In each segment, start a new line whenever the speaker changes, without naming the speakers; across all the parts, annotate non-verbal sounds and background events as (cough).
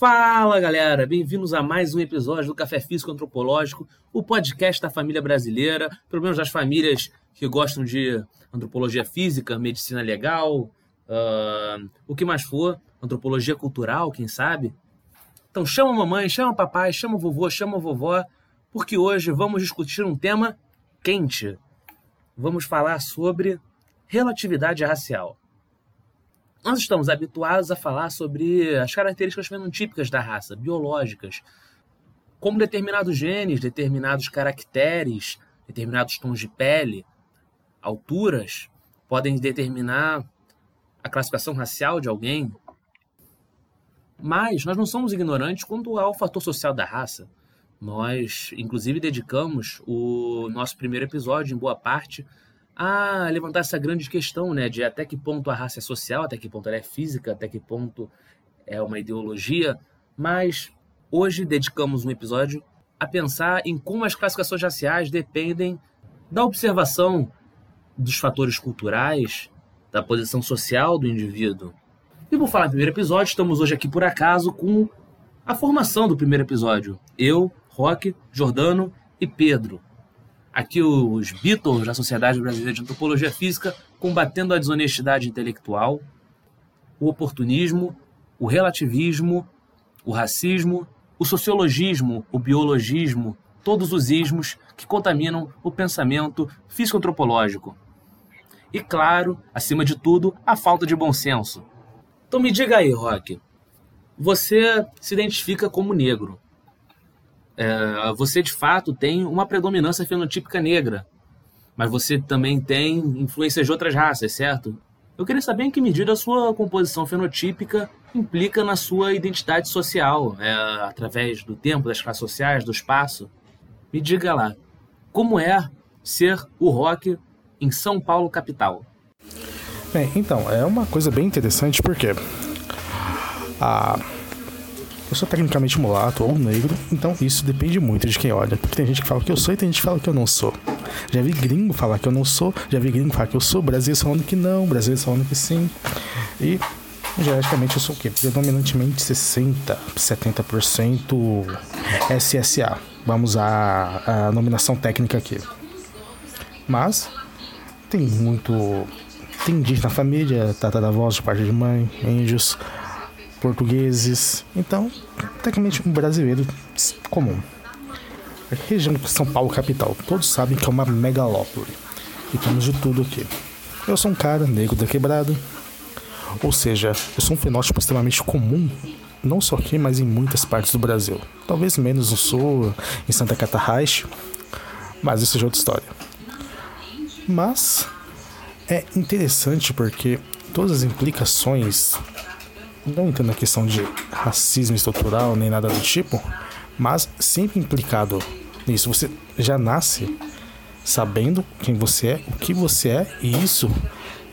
Fala galera, bem-vindos a mais um episódio do Café Físico Antropológico, o podcast da família brasileira, pelo menos das famílias que gostam de antropologia física, medicina legal, uh, o que mais for, antropologia cultural, quem sabe. Então chama a mamãe, chama o papai, chama o vovô, chama a vovó, porque hoje vamos discutir um tema quente. Vamos falar sobre relatividade racial. Nós estamos habituados a falar sobre as características fenotípicas da raça, biológicas, como determinados genes, determinados caracteres, determinados tons de pele, alturas, podem determinar a classificação racial de alguém. Mas nós não somos ignorantes quanto ao fator social da raça. Nós, inclusive, dedicamos o nosso primeiro episódio, em boa parte, a levantar essa grande questão, né, de até que ponto a raça é social, até que ponto ela é física, até que ponto é uma ideologia, mas hoje dedicamos um episódio a pensar em como as classificações raciais dependem da observação dos fatores culturais, da posição social do indivíduo. E por falar do primeiro episódio, estamos hoje aqui por acaso com a formação do primeiro episódio. Eu, Roque, Jordano e Pedro. Aqui os Beatles da Sociedade Brasileira de Antropologia Física combatendo a desonestidade intelectual, o oportunismo, o relativismo, o racismo, o sociologismo, o biologismo, todos os ismos que contaminam o pensamento físico-antropológico. E claro, acima de tudo, a falta de bom senso. Então me diga aí, Rock, você se identifica como negro é, você de fato tem uma predominância fenotípica negra, mas você também tem influências de outras raças, certo? Eu queria saber em que medida a sua composição fenotípica implica na sua identidade social, é, através do tempo, das classes sociais, do espaço. Me diga lá, como é ser o rock em São Paulo capital?
Bem, então, é uma coisa bem interessante porque a eu sou tecnicamente mulato ou negro, então isso depende muito de quem olha. Porque tem gente que fala que eu sou e tem gente que fala que eu não sou. Já vi gringo falar que eu não sou, já vi gringo falar que eu sou, brasileiro falando que não, brasileiro falando que sim. E geneticamente eu sou o quê? Predominantemente 60, 70% SSA. Vamos à, à nominação técnica aqui. Mas tem muito. Tem indígena na família, tataravós de parte de mãe, índios, portugueses. Então, tecnicamente um brasileiro comum. A região de São Paulo capital, todos sabem que é uma megalópole. E temos de tudo aqui. Eu sou um cara negro da quebrada. Ou seja, eu sou um fenótipo extremamente comum, não só aqui, mas em muitas partes do Brasil. Talvez menos no sul, em Santa Catarrache, mas isso é outra história. Mas é interessante porque todas as implicações não entendo na questão de racismo estrutural nem nada do tipo, mas sempre implicado nisso. Você já nasce sabendo quem você é, o que você é, e isso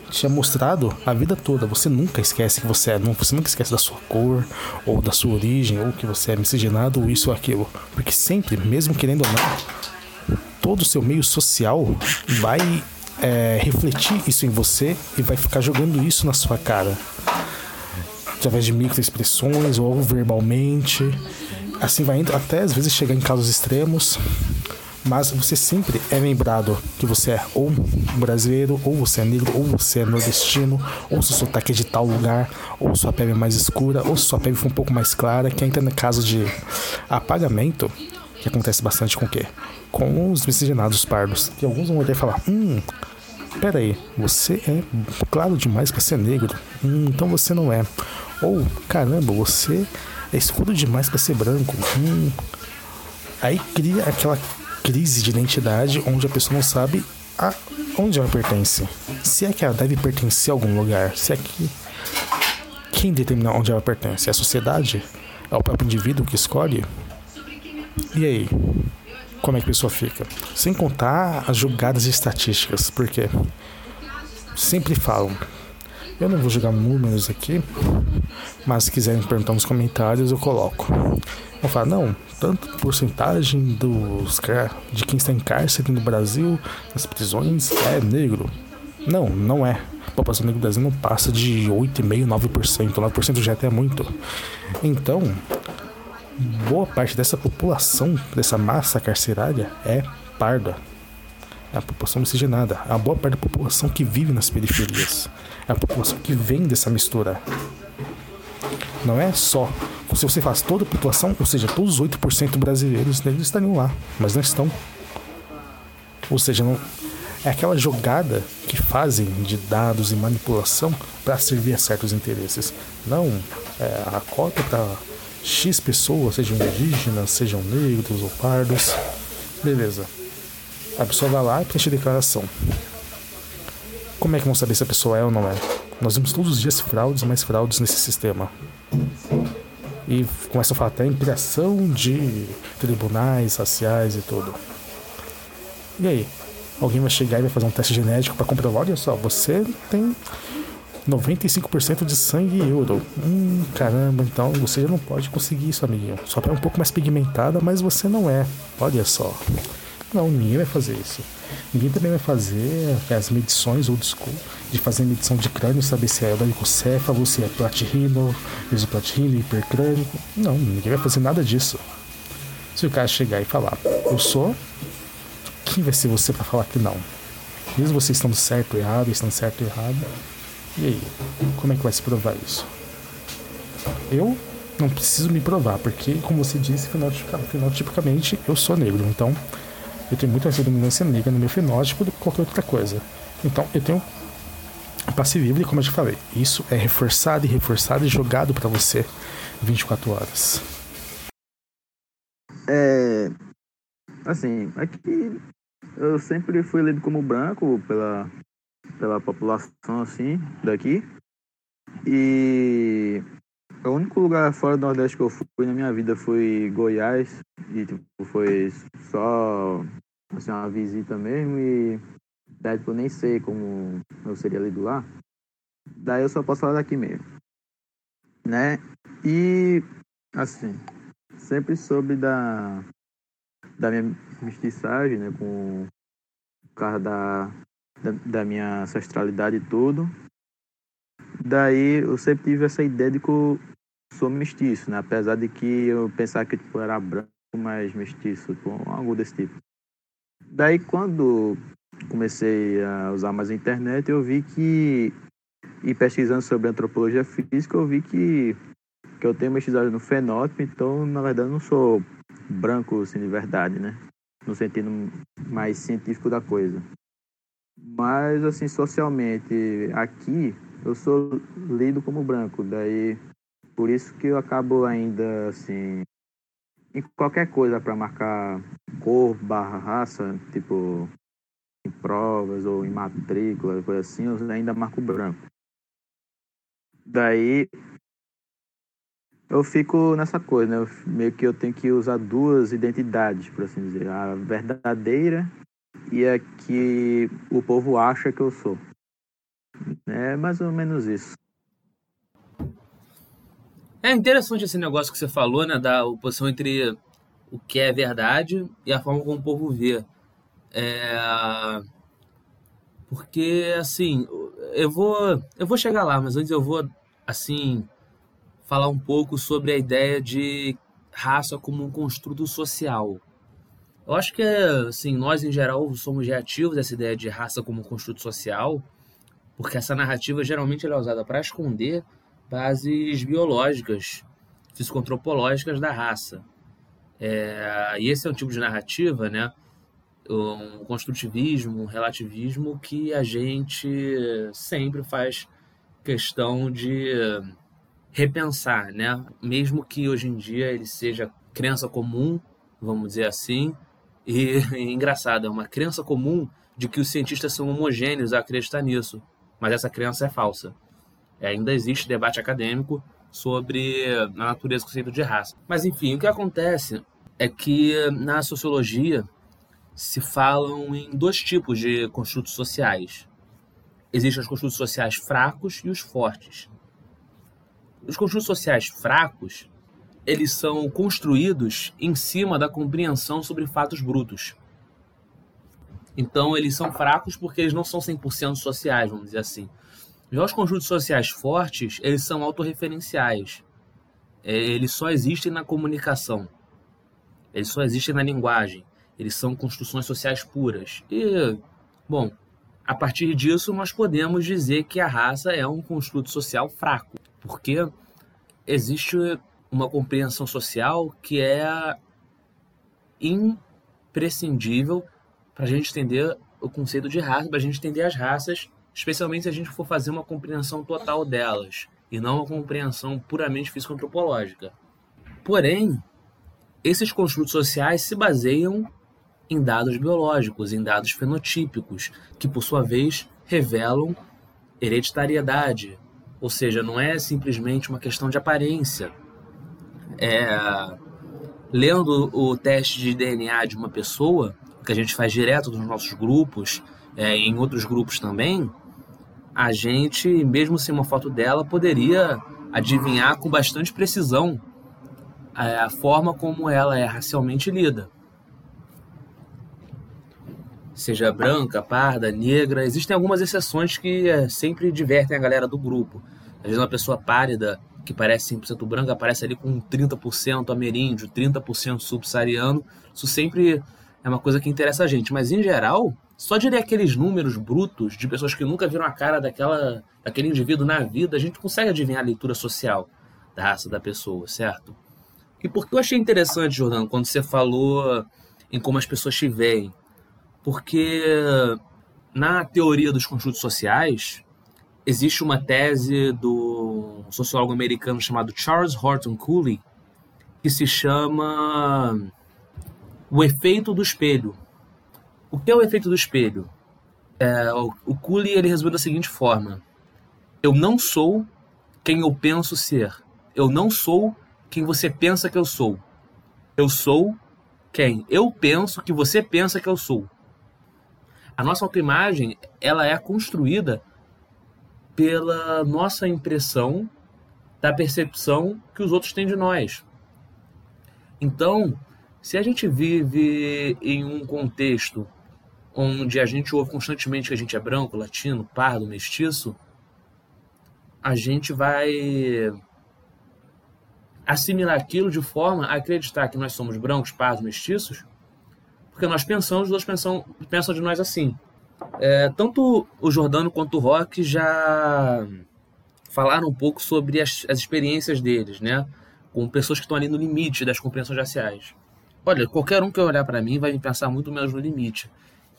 te é mostrado a vida toda. Você nunca esquece que você é, você nunca esquece da sua cor, ou da sua origem, ou que você é miscigenado, ou isso ou aquilo. Porque sempre, mesmo querendo ou não, todo o seu meio social vai é, refletir isso em você e vai ficar jogando isso na sua cara através de microexpressões ou verbalmente. Assim vai indo até às vezes chegar em casos extremos. Mas você sempre é lembrado que você é ou brasileiro, ou você é negro, ou você é nordestino, ou seu sotaque é de tal lugar, ou sua pele é mais escura, ou sua pele foi um pouco mais clara, que ainda no caso de apagamento, que acontece bastante com o quê? Com os miscigenados pardos. Que alguns vão olhar falar, hum, peraí, você é claro demais para ser negro, hum, então você não é. Ou, caramba, você é escuro demais para ser branco. Hum. Aí cria aquela crise de identidade onde a pessoa não sabe a onde ela pertence. Se é que ela deve pertencer a algum lugar. Se é que. Quem determina onde ela pertence? É a sociedade? É o próprio indivíduo que escolhe? E aí? Como é que a pessoa fica. Sem contar as jogadas estatísticas, porque sempre falam. Eu não vou jogar números aqui, mas se quiserem perguntar nos comentários, eu coloco. Vou falar, não, tanto porcentagem dos de quem está em cárcere no Brasil, nas prisões, é negro. Não, não é. A população negra do Brasil não passa de 8,5%, 9%. 9% já é até muito. Então, boa parte dessa população, dessa massa carcerária, é parda. É a população miscigenada. É a boa parte da população que vive nas periferias. É a população que vem dessa mistura. Não é só. Se você faz toda a população, ou seja, todos os 8% brasileiros negros estariam lá, mas não estão. Ou seja, não, é aquela jogada que fazem de dados e manipulação para servir a certos interesses. Não é, a cota para X pessoas, sejam indígenas, sejam negros ou pardos. Beleza. A pessoa vai lá e preenche a declaração. Como é que vão saber se a pessoa é ou não é? Nós vemos todos os dias fraudes, mais fraudes nesse sistema. E começa a falar até criação de tribunais raciais e tudo. E aí? Alguém vai chegar e vai fazer um teste genético para comprovar: olha só, você tem 95% de sangue euro. Hum, caramba, então você já não pode conseguir isso, amiguinho. Sua pele é um pouco mais pigmentada, mas você não é. Olha só. Não, ninguém vai fazer isso. Ninguém também vai fazer as medições old school de fazer medição de crânio, saber se é helicocéfalo, se é platirrino, mesoplatirrino, hipercrânico. Não, ninguém vai fazer nada disso. Se o cara chegar e falar, eu sou, quem vai ser você para falar que não? Mesmo você estando certo ou errado, estando certo ou errado. E aí, como é que vai se provar isso? Eu não preciso me provar, porque, como você disse, fenotipicamente eu sou negro. Então, eu tenho muito mais dominância negra no meu fenótipo do que qualquer outra coisa. Então, eu tenho passe livre, como eu já falei. Isso é reforçado e reforçado e jogado para você 24 horas.
É. Assim, aqui eu sempre fui lido como branco pela, pela população, assim, daqui. E o único lugar fora do Nordeste que eu fui na minha vida foi Goiás. E, tipo, foi só, assim, uma visita mesmo. E daí, tipo, eu nem sei como eu seria lido lá. Daí eu só posso falar daqui mesmo. Né? E, assim, sempre soube da, da minha mestiçagem, né? Com o cara da, da, da, minha ancestralidade e tudo. Daí eu sempre tive essa ideia de que eu sou mestiço, né? Apesar de que eu pensava que tipo, era branco, mas mestiço, tipo, algo desse tipo. Daí quando comecei a usar mais a internet, eu vi que, e pesquisando sobre antropologia física, eu vi que, que eu tenho mestiçagem no fenótipo, então na verdade eu não sou branco assim de verdade, né? No sentido mais científico da coisa. Mas assim, socialmente, aqui eu sou lido como branco, daí por isso que eu acabo ainda assim em qualquer coisa para marcar cor barra raça, tipo em provas ou em matrícula, coisa assim, eu ainda marco branco. Daí eu fico nessa coisa, né? meio que eu tenho que usar duas identidades, por assim dizer. A verdadeira e a que o povo acha que eu sou. É mais ou menos isso.
É interessante esse negócio que você falou, né? Da oposição entre o que é verdade e a forma como o povo vê. É... Porque, assim, eu vou, eu vou chegar lá, mas antes eu vou, assim, falar um pouco sobre a ideia de raça como um construto social. Eu acho que, assim, nós em geral somos reativos a essa ideia de raça como construto social, porque essa narrativa geralmente é usada para esconder bases biológicas, psicoantropológicas da raça. É, e esse é um tipo de narrativa, né? Um construtivismo, um relativismo que a gente sempre faz questão de repensar, né? Mesmo que hoje em dia ele seja crença comum, vamos dizer assim, e, e (laughs) engraçado, é uma crença comum de que os cientistas são homogêneos a acreditar nisso, mas essa crença é falsa. É, ainda existe debate acadêmico sobre a natureza do conceito de raça. Mas enfim, o que acontece é que na sociologia se falam em dois tipos de construtos sociais. Existem os construtos sociais fracos e os fortes. Os construtos sociais fracos, eles são construídos em cima da compreensão sobre fatos brutos. Então, eles são fracos porque eles não são 100% sociais, vamos dizer assim. Já os conjuntos sociais fortes, eles são autorreferenciais. É, eles só existem na comunicação. Eles só existem na linguagem. Eles são construções sociais puras. E, bom, a partir disso nós podemos dizer que a raça é um construto social fraco, porque existe uma compreensão social que é imprescindível para a gente entender o conceito de raça, para a gente entender as raças, especialmente se a gente for fazer uma compreensão total delas e não uma compreensão puramente físico-antropológica. Porém, esses construtos sociais se baseiam em dados biológicos, em dados fenotípicos, que por sua vez revelam hereditariedade, ou seja, não é simplesmente uma questão de aparência. É, lendo o teste de DNA de uma pessoa, que a gente faz direto nos nossos grupos, é, em outros grupos também, a gente, mesmo sem uma foto dela, poderia adivinhar com bastante precisão é, a forma como ela é racialmente lida seja branca, parda, negra. Existem algumas exceções que é, sempre divertem a galera do grupo. Às vezes uma pessoa pálida, que parece 100% branca, aparece ali com 30% ameríndio, 30% subsaariano. Isso sempre é uma coisa que interessa a gente. Mas, em geral, só ler aqueles números brutos de pessoas que nunca viram a cara daquela, daquele indivíduo na vida, a gente consegue adivinhar a leitura social da raça da pessoa, certo? E por que eu achei interessante, Jordano, quando você falou em como as pessoas te veem porque na teoria dos construtos sociais existe uma tese do sociólogo americano chamado Charles Horton Cooley que se chama o efeito do espelho. O que é o efeito do espelho? É, o Cooley ele resumiu da seguinte forma: eu não sou quem eu penso ser. Eu não sou quem você pensa que eu sou. Eu sou quem eu penso que você pensa que eu sou. A nossa autoimagem ela é construída pela nossa impressão da percepção que os outros têm de nós. Então, se a gente vive em um contexto onde a gente ouve constantemente que a gente é branco, latino, pardo, mestiço, a gente vai assimilar aquilo de forma a acreditar que nós somos brancos, pardos, mestiços, porque nós pensamos, os outros pensam, pensam de nós assim. É, tanto o Jordano quanto o Rock já falaram um pouco sobre as, as experiências deles, né? Com pessoas que estão ali no limite das compreensões raciais. Olha, qualquer um que olhar para mim vai me pensar muito menos no limite.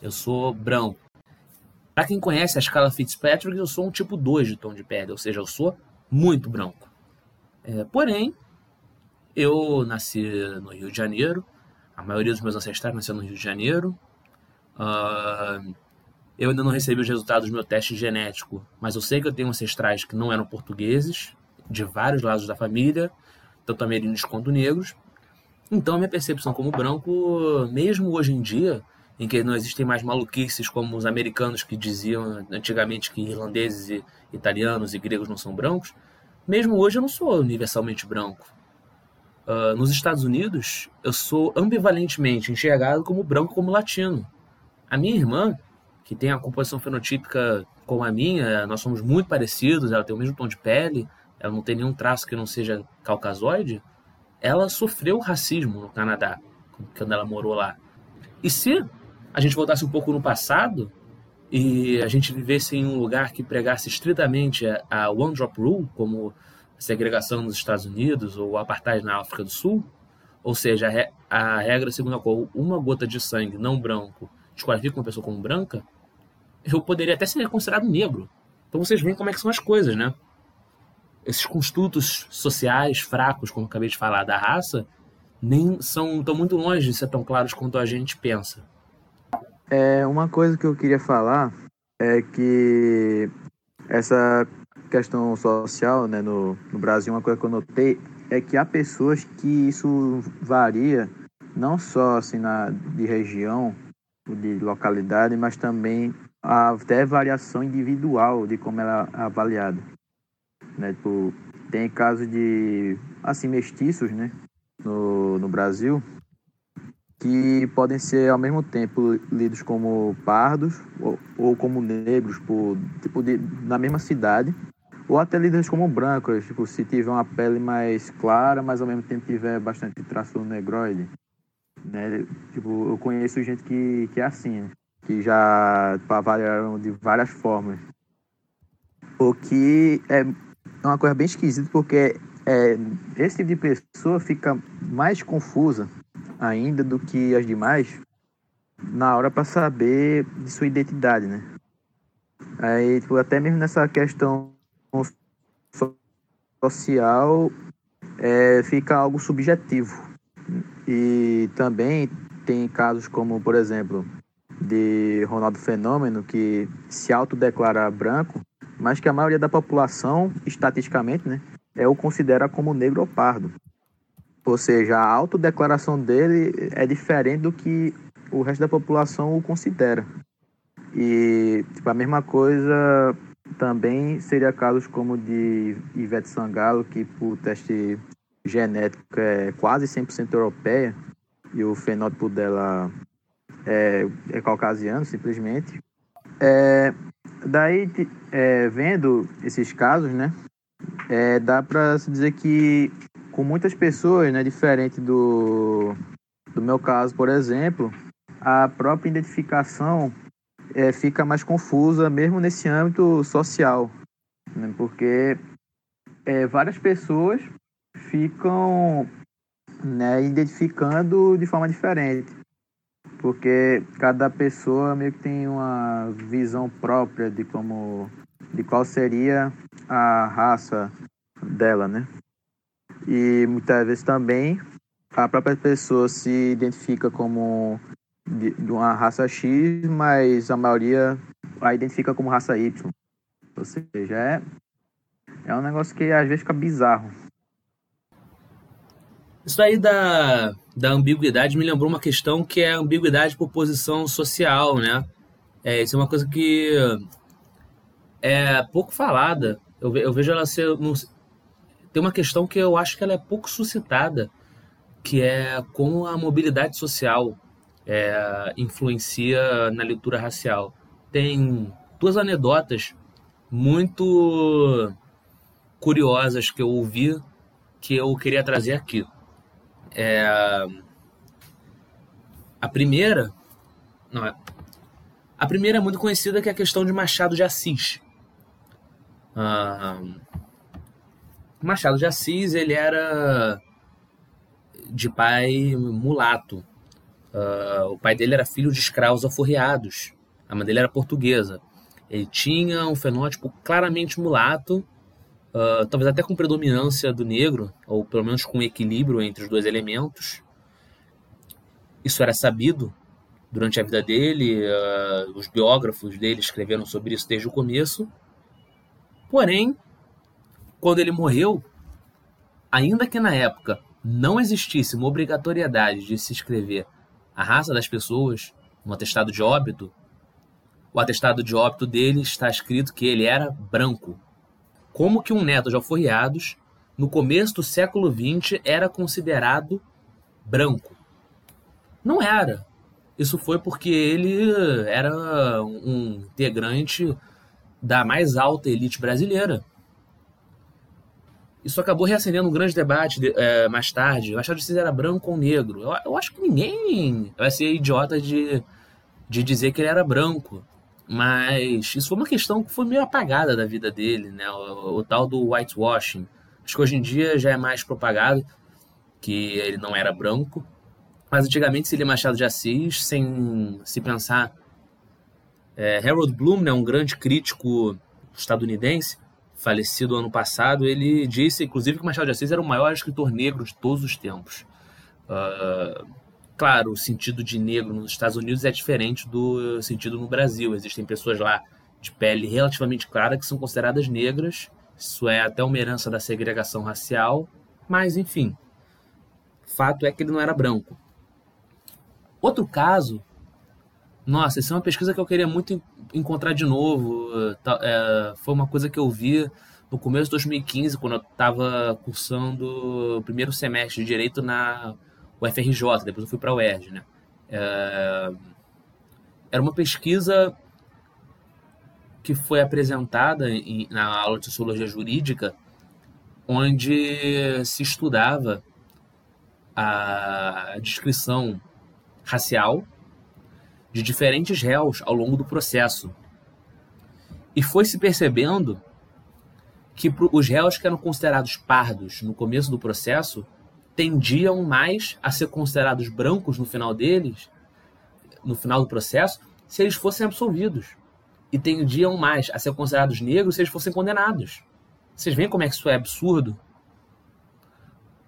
Eu sou branco. Para quem conhece a escala Fitzpatrick, eu sou um tipo 2 de tom de pele, ou seja, eu sou muito branco. É, porém, eu nasci no Rio de Janeiro, a maioria dos meus ancestrais nasceu no Rio de Janeiro. Uh, eu ainda não recebi os resultados do meu teste genético, mas eu sei que eu tenho ancestrais que não eram portugueses, de vários lados da família, tanto ameríndios quanto negros. Então, a minha percepção como branco, mesmo hoje em dia, em que não existem mais maluquices como os americanos que diziam antigamente que irlandeses, e italianos e gregos não são brancos, mesmo hoje eu não sou universalmente branco. Uh, nos Estados Unidos, eu sou ambivalentemente enxergado como branco como latino. A minha irmã, que tem a composição fenotípica como a minha, nós somos muito parecidos, ela tem o mesmo tom de pele, ela não tem nenhum traço que não seja caucasoide, ela sofreu racismo no Canadá, quando ela morou lá. E se a gente voltasse um pouco no passado e a gente vivesse em um lugar que pregasse estritamente a One Drop Rule, como segregação nos Estados Unidos ou apartheid na África do Sul, ou seja, a, a regra segundo a qual uma gota de sangue não branco desqualifica uma pessoa como branca, eu poderia até ser considerado negro. Então vocês veem como é que são as coisas, né? Esses construtos sociais fracos, como acabei de falar, da raça, nem são tão muito longe de ser tão claros quanto a gente pensa.
É, uma coisa que eu queria falar é que essa questão social, né, no, no Brasil, uma coisa que eu notei é que há pessoas que isso varia não só assim na de região, de localidade, mas também até variação individual de como ela é avaliada. Né? Tipo, tem casos de assim mestiços, né, no, no Brasil, que podem ser ao mesmo tempo lidos como pardos ou, ou como negros por tipo de, na mesma cidade ou até lidos como brancos, tipo se tiver uma pele mais clara, mas ao mesmo tempo tiver bastante traço negroide, né? Tipo, eu conheço gente que, que é assim, né? Que já avaliaram de várias formas. O que é uma coisa bem esquisita, porque é, esse tipo de pessoa fica mais confusa ainda do que as demais na hora para saber de sua identidade, né? Aí, tipo, até mesmo nessa questão social, é, fica algo subjetivo. E também tem casos como, por exemplo, de Ronaldo Fenômeno, que se autodeclara branco, mas que a maioria da população, estatisticamente, né, é o considera como negro ou pardo. Ou seja, a autodeclaração dele é diferente do que o resto da população o considera. E tipo, a mesma coisa também seria casos como de Ivete Sangalo, que por teste genético é quase 100% europeia e o fenótipo dela é, é caucasiano, simplesmente. É, daí, é, vendo esses casos, né, é, dá para se dizer que com muitas pessoas, né, diferente do, do meu caso, por exemplo, a própria identificação é, fica mais confusa, mesmo nesse âmbito social, né, porque é, várias pessoas ficam né, identificando de forma diferente, porque cada pessoa meio que tem uma visão própria de como, de qual seria a raça dela, né? E muitas vezes também a própria pessoa se identifica como de, uma raça X, mas a maioria a identifica como raça Y. Ou seja, é, é um negócio que às vezes fica bizarro.
Isso aí da, da ambiguidade me lembrou uma questão que é a ambiguidade por posição social, né? É, isso é uma coisa que é pouco falada. Eu, eu vejo ela ser tem uma questão que eu acho que ela é pouco suscitada, que é como a mobilidade social é, influencia na leitura racial. Tem duas anedotas muito curiosas que eu ouvi que eu queria trazer aqui. É, a primeira, não é, a primeira é muito conhecida que é a questão de Machado de Assis. Ah, Machado de Assis, ele era de pai mulato. Uh, o pai dele era filho de escravos alforriados. A mãe dele era portuguesa. Ele tinha um fenótipo claramente mulato, uh, talvez até com predominância do negro, ou pelo menos com equilíbrio entre os dois elementos. Isso era sabido durante a vida dele, uh, os biógrafos dele escreveram sobre isso desde o começo. Porém, quando ele morreu, ainda que na época não existisse uma obrigatoriedade de se escrever a raça das pessoas no atestado de óbito, o atestado de óbito dele está escrito que ele era branco. Como que um neto de alforriados, no começo do século XX, era considerado branco? Não era. Isso foi porque ele era um integrante da mais alta elite brasileira. Isso acabou reacendendo um grande debate de, é, mais tarde. Eu achava que era branco ou negro. Eu, eu, acho que ninguém vai ser idiota de, de dizer que ele era branco. Mas isso foi uma questão que foi meio apagada da vida dele, né? O, o tal do whitewashing. Acho que hoje em dia já é mais propagado que ele não era branco. Mas antigamente se lia Machado de Assis sem se pensar. É, Harold Bloom, né, um grande crítico estadunidense, falecido ano passado, ele disse, inclusive, que Machado de Assis era o maior escritor negro de todos os tempos. Uh, claro, o sentido de negro nos Estados Unidos é diferente do sentido no Brasil. Existem pessoas lá de pele relativamente clara que são consideradas negras. Isso é até uma herança da segregação racial, mas enfim. Fato é que ele não era branco. Outro caso Nossa, isso é uma pesquisa que eu queria muito encontrar de novo. É, foi uma coisa que eu vi no começo de 2015, quando eu estava cursando o primeiro semestre de Direito na UFRJ, depois eu fui para a UERJ, né? É, era uma pesquisa que foi apresentada em, na aula de Sociologia Jurídica, onde se estudava a descrição racial de diferentes réus ao longo do processo. E foi se percebendo que os réus que eram considerados pardos no começo do processo tendiam mais a ser considerados brancos no final deles, no final do processo, se eles fossem absolvidos. E tendiam mais a ser considerados negros se eles fossem condenados. Vocês veem como é que isso é absurdo?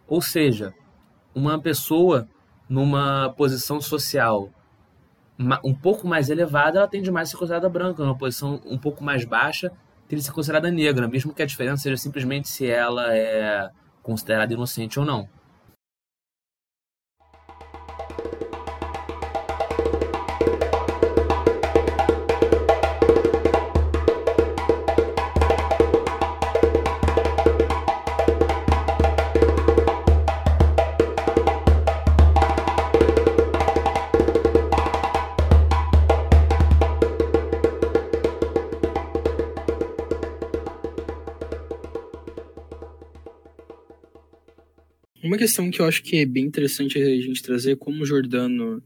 Ou seja, uma pessoa numa posição social um pouco mais elevada, ela tende mais a ser considerada branca, numa posição um pouco mais baixa, tende a ser considerada negra, mesmo que a diferença seja simplesmente se ela é considerada inocente ou não.
Questão que eu acho que é bem interessante a gente trazer, como o Jordano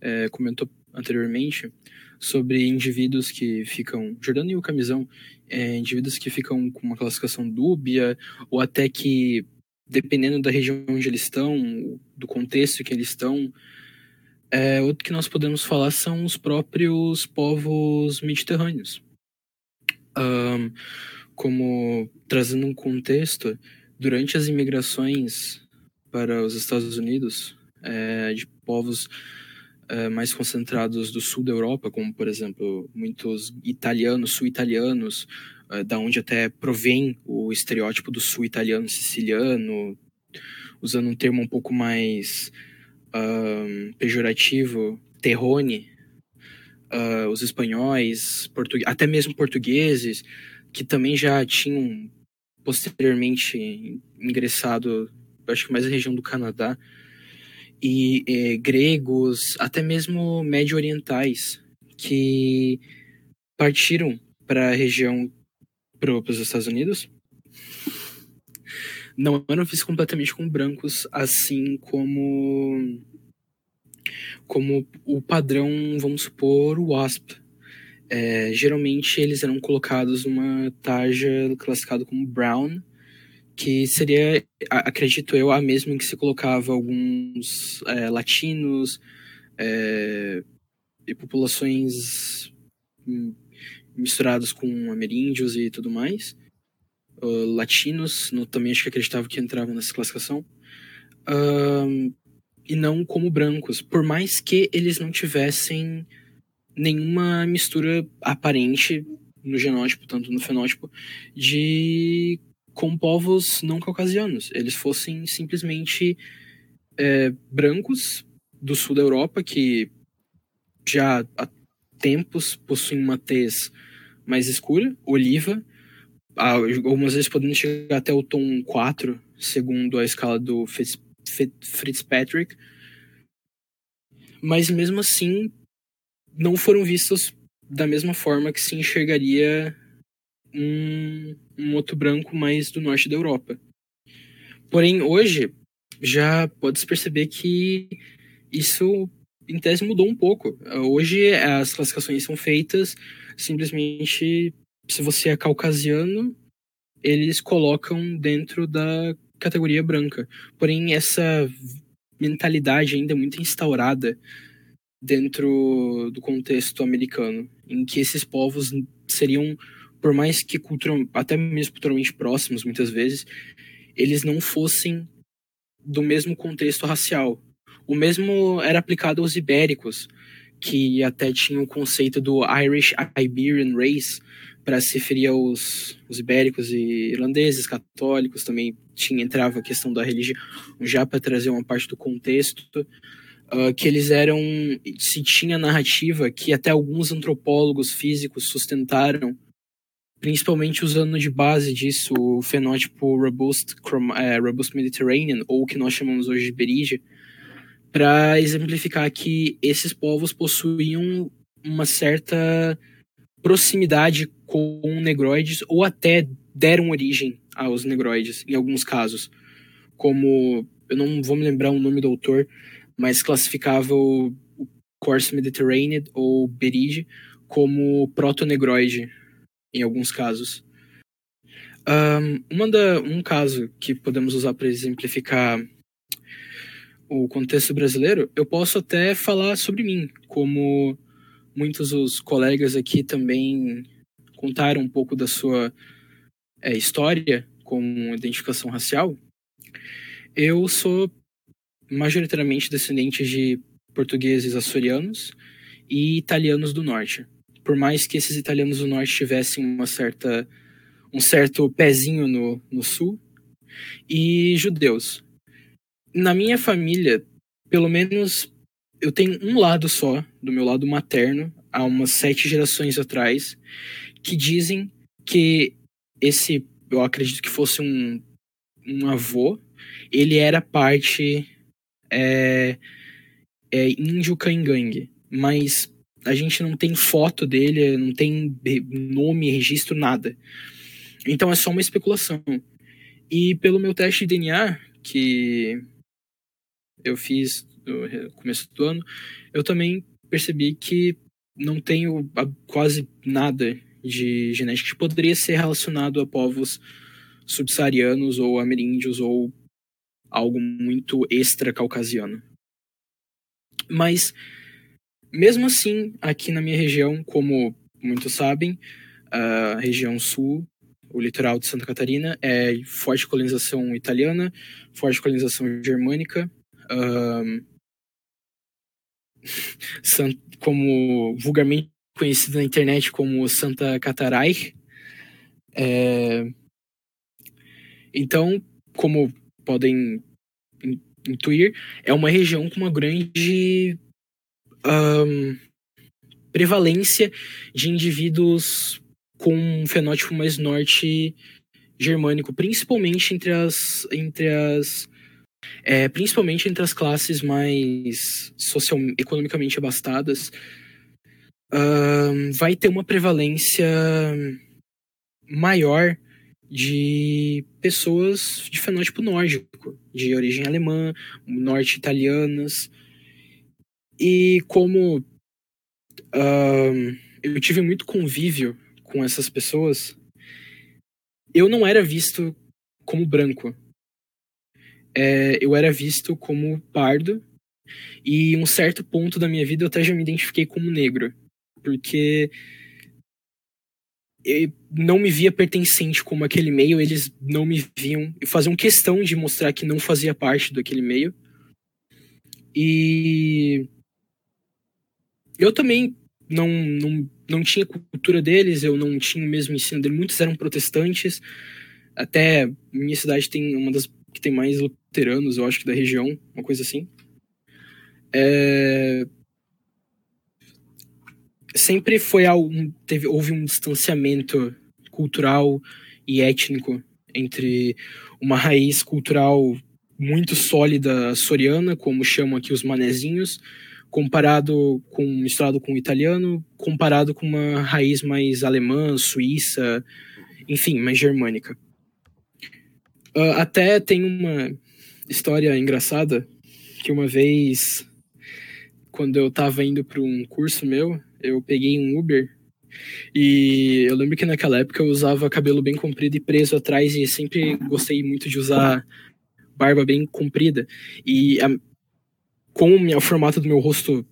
é, comentou anteriormente, sobre indivíduos que ficam. Jordano e o Camisão, é, indivíduos que ficam com uma classificação dúbia, ou até que, dependendo da região onde eles estão, do contexto que eles estão, é, outro que nós podemos falar são os próprios povos mediterrâneos. Um, como trazendo um contexto, durante as imigrações para os Estados Unidos é, de povos é, mais concentrados do sul da Europa, como por exemplo muitos italianos, sul-italianos, é, da onde até provém o estereótipo do sul-italiano siciliano, usando um termo um pouco mais um, pejorativo, terrone, uh, os espanhóis, até mesmo portugueses, que também já tinham posteriormente ingressado acho que mais a região do Canadá, e é, gregos, até mesmo médio-orientais, que partiram para a região, para os Estados Unidos. Não eram vistos completamente como brancos, assim como como o padrão, vamos supor, o WASP. É, geralmente eles eram colocados numa tarja classificada como brown, que seria, acredito eu, a mesma em que se colocava alguns é, latinos é, e populações misturadas com ameríndios e tudo mais. Uh, latinos, no, também acho que acreditava que entravam nessa classificação. E não como brancos, por mais que eles não tivessem nenhuma mistura aparente no genótipo, tanto no fenótipo, de com povos não caucasianos. Eles fossem simplesmente é, brancos do sul da Europa, que já há tempos possuem uma tez mais escura, oliva, algumas vezes podendo chegar até o tom 4, segundo a escala do Fitzpatrick. Mas mesmo assim, não foram vistos da mesma forma que se enxergaria um, um outro branco mais do norte da Europa. Porém, hoje, já pode-se perceber que isso, em tese, mudou um pouco. Hoje, as classificações são feitas simplesmente se você é caucasiano, eles colocam dentro da categoria branca. Porém, essa mentalidade ainda é muito instaurada dentro do contexto americano, em que esses povos seriam por mais que cultural, até mesmo culturalmente próximos, muitas vezes, eles não fossem do mesmo contexto racial. O mesmo era aplicado aos ibéricos, que até tinham o conceito do Irish Iberian Race para se referir aos, aos ibéricos e irlandeses, católicos, também tinha entrava a questão da religião já para trazer uma parte do contexto. uh, que eles eram. Se tinha narrativa que até alguns antropólogos físicos sustentaram, principalmente usando de base disso o fenótipo Robust, é, Robust Mediterranean, ou o que nós chamamos hoje de Berígia, para exemplificar que esses povos possuíam uma certa proximidade com negroides ou até deram origem aos negroides em alguns casos, como eu não vou me lembrar o nome do autor, mas classificava o, Corse Mediterranean ou Berige como proto-negroide em alguns casos. Um, da, um caso que podemos usar para exemplificar o contexto brasileiro, eu posso até falar sobre mim, como muitos dos colegas aqui também contaram um pouco da sua é, história com identificação racial. Eu sou majoritariamente descendente de portugueses açorianos e italianos do norte. Por mais que esses italianos do norte tivessem uma certa um certo pezinho no, no sul e judeus. Na minha família, pelo menos eu tenho um lado só, do meu lado materno, há umas sete gerações atrás, que dizem que esse, eu acredito que fosse um, um avô, ele era parte é, é, índio cangangue, mas a gente não tem foto dele, não tem nome, registro, nada. Então é só uma especulação. E pelo meu teste de DNA, que eu fiz no começo do ano, eu também percebi que não tenho quase nada de genética que poderia ser relacionado a povos subsaarianos ou ameríndios ou algo muito extra-caucasiano. Mas, mesmo assim, aqui na minha região, como muitos sabem, a região sul, o litoral de Santa Catarina, é forte colonização italiana, forte colonização germânica, um, (laughs) como vulgarmente conhecido na internet como Santa Catarina. É, então, como podem intuir, é uma região com uma grande um, prevalência de indivíduos com um fenótipo mais norte germânico, principalmente entre as, entre as é, principalmente entre as classes mais social, economicamente abastadas, uh, vai ter uma prevalência maior de pessoas de fenótipo nórdico, de origem alemã, norte-italianas. E como uh, eu tive muito convívio com essas pessoas, eu não era visto como branco é, eu era visto como pardo e um certo ponto da minha vida eu até já me identifiquei como negro, porque eu não me via pertencente como aquele meio, eles não me viam e faziam questão de mostrar que não fazia parte daquele meio. E eu também não, não, não tinha cultura deles, eu não tinha o mesmo ensino deles, muitos eram protestantes. Até minha cidade tem uma das que tem mais luteranos, eu acho que da região, uma coisa assim. É... Sempre foi algo, teve, houve um distanciamento cultural e étnico entre uma raiz cultural muito sólida soriana, como chamam aqui os manezinhos, comparado com misturado com o italiano, comparado com uma raiz mais alemã, suíça, enfim, mais germânica. Uh, até tem uma história engraçada que uma vez, quando eu tava indo para um curso meu, eu peguei um Uber e eu lembro que naquela época eu usava cabelo bem comprido e preso atrás e sempre gostei muito de usar barba bem comprida. E a, com o formato do meu rosto,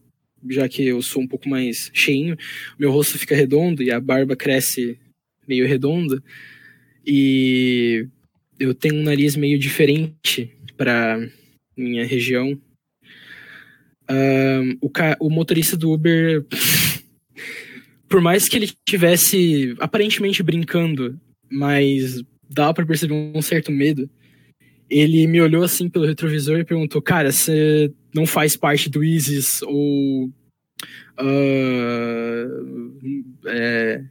já que eu sou um pouco mais cheinho, meu rosto fica redondo e a barba cresce meio redonda. E eu tenho um nariz meio diferente para minha região. Um, o, o motorista do Uber, (laughs) por mais que ele tivesse aparentemente brincando, mas dava para perceber um certo medo, ele me olhou assim pelo retrovisor e perguntou: Cara, você não faz parte do ISIS ou uh, é,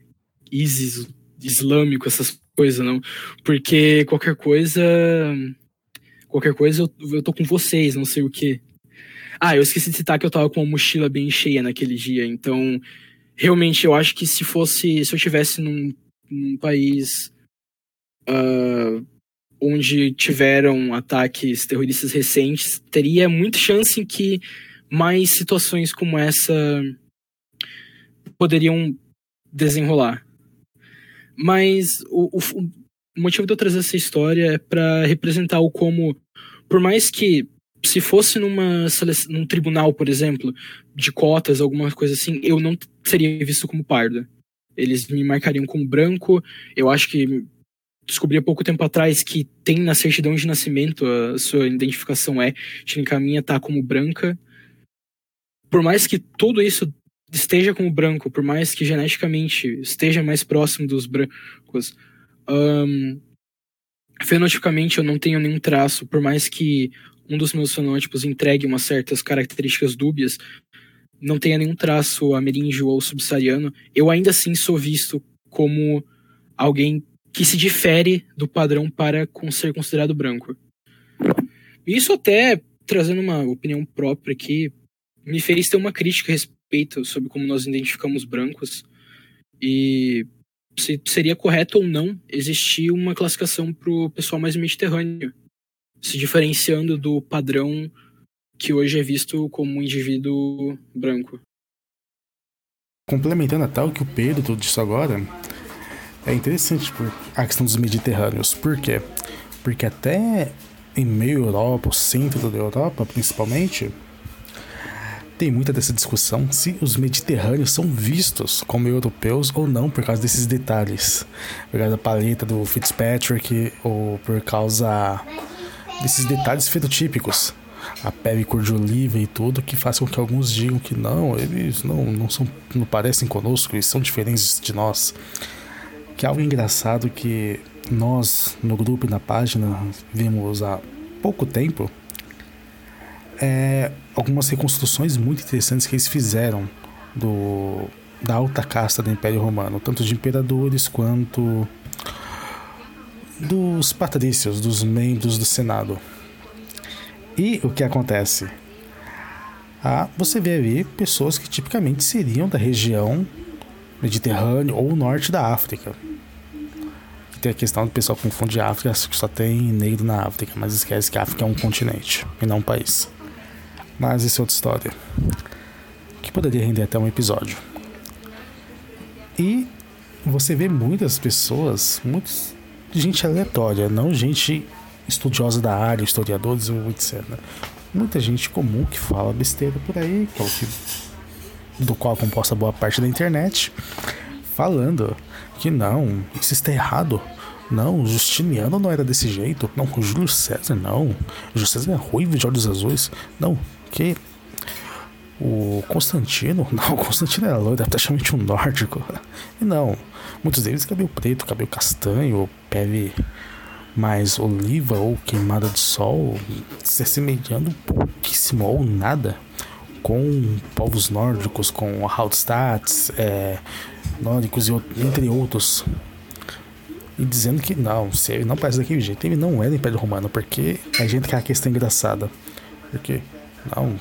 ISIS islâmico, essas coisas, não. Porque qualquer coisa. Qualquer coisa eu, eu tô com vocês, não sei o que. Ah, eu esqueci de citar que eu tava com uma mochila bem cheia naquele dia, então realmente eu acho que se fosse. Se eu tivesse num, num país uh, onde tiveram ataques terroristas recentes, teria muita chance em que mais situações como essa poderiam desenrolar. Mas o, o, o motivo de eu trazer essa história é para representar o como, por mais que se fosse numa num tribunal, por exemplo, de cotas, alguma coisa assim, eu não seria visto como pardo. Eles me marcariam como branco. Eu acho que descobri há pouco tempo atrás que tem na certidão de nascimento a sua identificação é minha tá como branca. Por mais que tudo isso esteja como branco, por mais que geneticamente esteja mais próximo dos brancos, um, fenotipicamente eu não tenho nenhum traço, por mais que um dos meus fenótipos entregue umas certas características dúbias, não tenha nenhum traço ameríndio ou subsaariano, eu ainda assim sou visto como alguém que se difere do padrão para ser considerado branco. Isso até, trazendo uma opinião própria aqui, me fez ter uma crítica a respeito sobre como nós identificamos brancos e se seria correto ou não existir uma classificação para o pessoal mais mediterrâneo, se diferenciando do padrão que hoje é visto como um indivíduo branco.
Complementando até o que o Pedro disse agora, é interessante por a questão dos mediterrâneos. Por quê? Porque até em meio Europa, o centro da Europa principalmente, tem muita dessa discussão se os mediterrâneos são vistos como europeus ou não por causa desses detalhes. Por causa da paleta do Fitzpatrick ou por causa desses detalhes fenotípicos. A pele cor de oliva e tudo, que faz com que alguns digam que não, eles não, não, são, não parecem conosco, eles são diferentes de nós. Que é algo engraçado que nós, no grupo e na página, vimos há pouco tempo é, algumas reconstruções muito interessantes que eles fizeram do, da alta casta do Império Romano, tanto de imperadores quanto dos patrícios, dos membros do Senado. E o que acontece? Ah, você vê ali pessoas que tipicamente seriam da região Mediterrânea ou norte da África. Tem a questão do pessoal confunde África, que só tem negro na África, mas esquece que a África é um continente e não um país. Mas isso é outra história. Que poderia render até um episódio. E você vê muitas pessoas, muitos gente aleatória, não gente estudiosa da área, historiadores etc. Muita gente comum que fala besteira por aí, é que, do qual é composta boa parte da internet, falando que não, isso está errado. Não, Justiniano não era desse jeito. Não, Júlio César não. Júlio César é ruivo de olhos azuis. Não, que o Constantino, (laughs) não, o Constantino era loiro, era praticamente um nórdico. E não, muitos deles cabelo preto, cabelo castanho, pele mais oliva ou queimada de sol, se assemelhando pouquíssimo ou nada com povos nórdicos, com Haldstads, é, nórdicos e entre outros. E dizendo que não, se ele não parece daquele jeito, ele não é do Império Romano, porque a gente quer a questão engraçada. Porque não,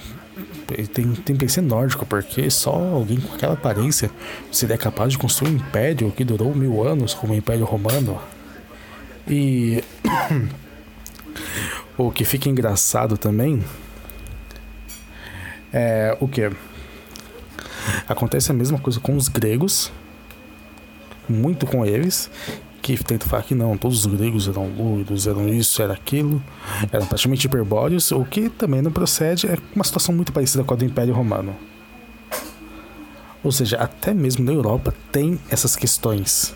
tem, tem que ser nórdico, porque só alguém com aquela aparência seria capaz de construir um império que durou mil anos, como o Império Romano. E (coughs) o que fica engraçado também é o que? Acontece a mesma coisa com os gregos, muito com eles, que tenta falar que não, todos os gregos eram loiros, eram isso, era aquilo, eram praticamente hiperbóreos, o que também não procede, é uma situação muito parecida com a do Império Romano. Ou seja, até mesmo na Europa tem essas questões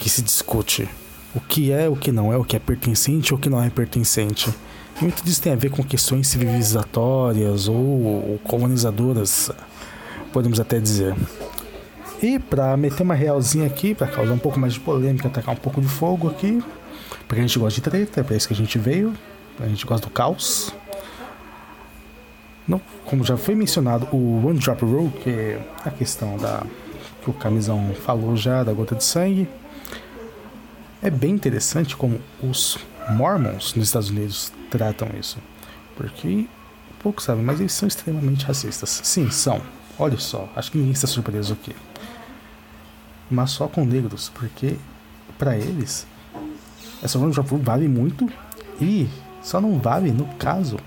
que se discute. O que é, o que não é, o que é pertencente o que não é pertencente. Muito disso tem a ver com questões civilizatórias ou, colonizadoras, podemos até dizer. E para meter uma realzinha aqui, para causar um pouco mais de polêmica, atacar um pouco de fogo aqui, porque a gente gosta de treta, é pra isso que a gente veio, a gente gosta do caos. Não, como já foi mencionado, o One Drop Rule, que é a questão da que o Camisão falou já da gota de sangue, é bem interessante como os Mormons nos Estados Unidos tratam isso. Porque poucos sabem, mas eles são extremamente racistas. Sim, são. Olha só, acho que ninguém está surpreso aqui. Mas só com negros, porque para eles essa Drop Rule vale muito e só não vale no caso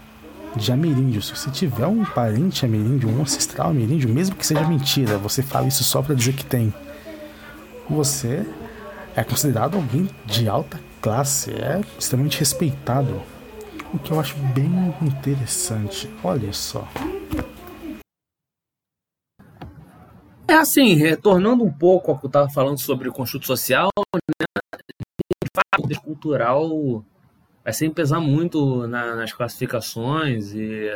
de ameríndio. Se você tiver um parente ameríndio, um ancestral ameríndio, mesmo que seja mentira, você fala isso só para dizer que tem. Você é considerado alguém de alta classe, é extremamente respeitado. O que eu acho bem interessante. Olha só.
É assim, retornando um pouco ao que eu estava falando sobre o construto social, né, fato, cultural vai sempre pesar muito na, nas classificações e,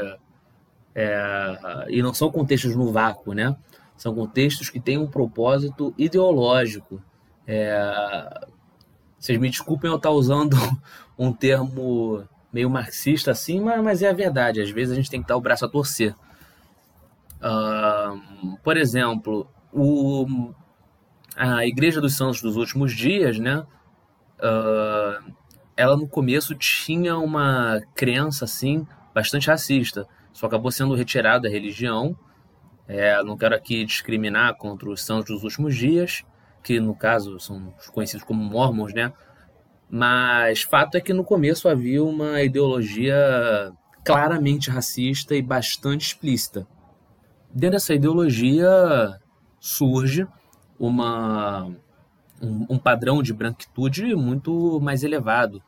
é, e não são contextos no vácuo, né? São contextos que têm um propósito ideológico. É, vocês me desculpem eu estar usando (laughs) um termo meio marxista assim, mas, mas é a verdade. Às vezes a gente tem que dar o braço a torcer. Uh, por exemplo, o, a Igreja dos Santos dos Últimos Dias, né? Uh, ela no começo tinha uma crença assim bastante racista. Só acabou sendo retirada da religião. É, não quero aqui discriminar contra os santos dos últimos dias, que no caso são conhecidos como mormons, né? Mas fato é que no começo havia uma ideologia claramente racista e bastante explícita. Dentro dessa ideologia surge uma, um, um padrão de branquitude muito mais elevado.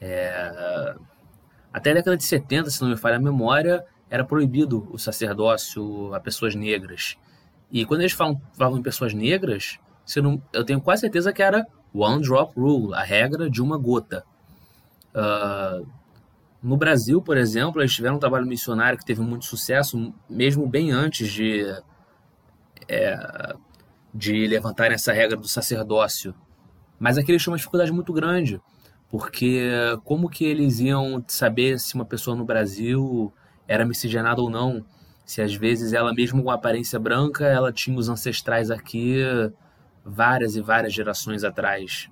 É, até a década de 70, se não me falha a memória, era proibido o sacerdócio a pessoas negras. E quando eles falam, falavam em pessoas negras, não, eu tenho quase certeza que era One Drop Rule, a regra de uma gota. Uh, no Brasil, por exemplo, eles tiveram um trabalho missionário que teve muito sucesso, mesmo bem antes de, é, de levantarem essa regra do sacerdócio. Mas aqui eles tinham uma dificuldade muito grande, porque como que eles iam saber se uma pessoa no Brasil era miscigenada ou não? Se às vezes ela mesmo com aparência branca, ela tinha os ancestrais aqui várias e várias gerações atrás.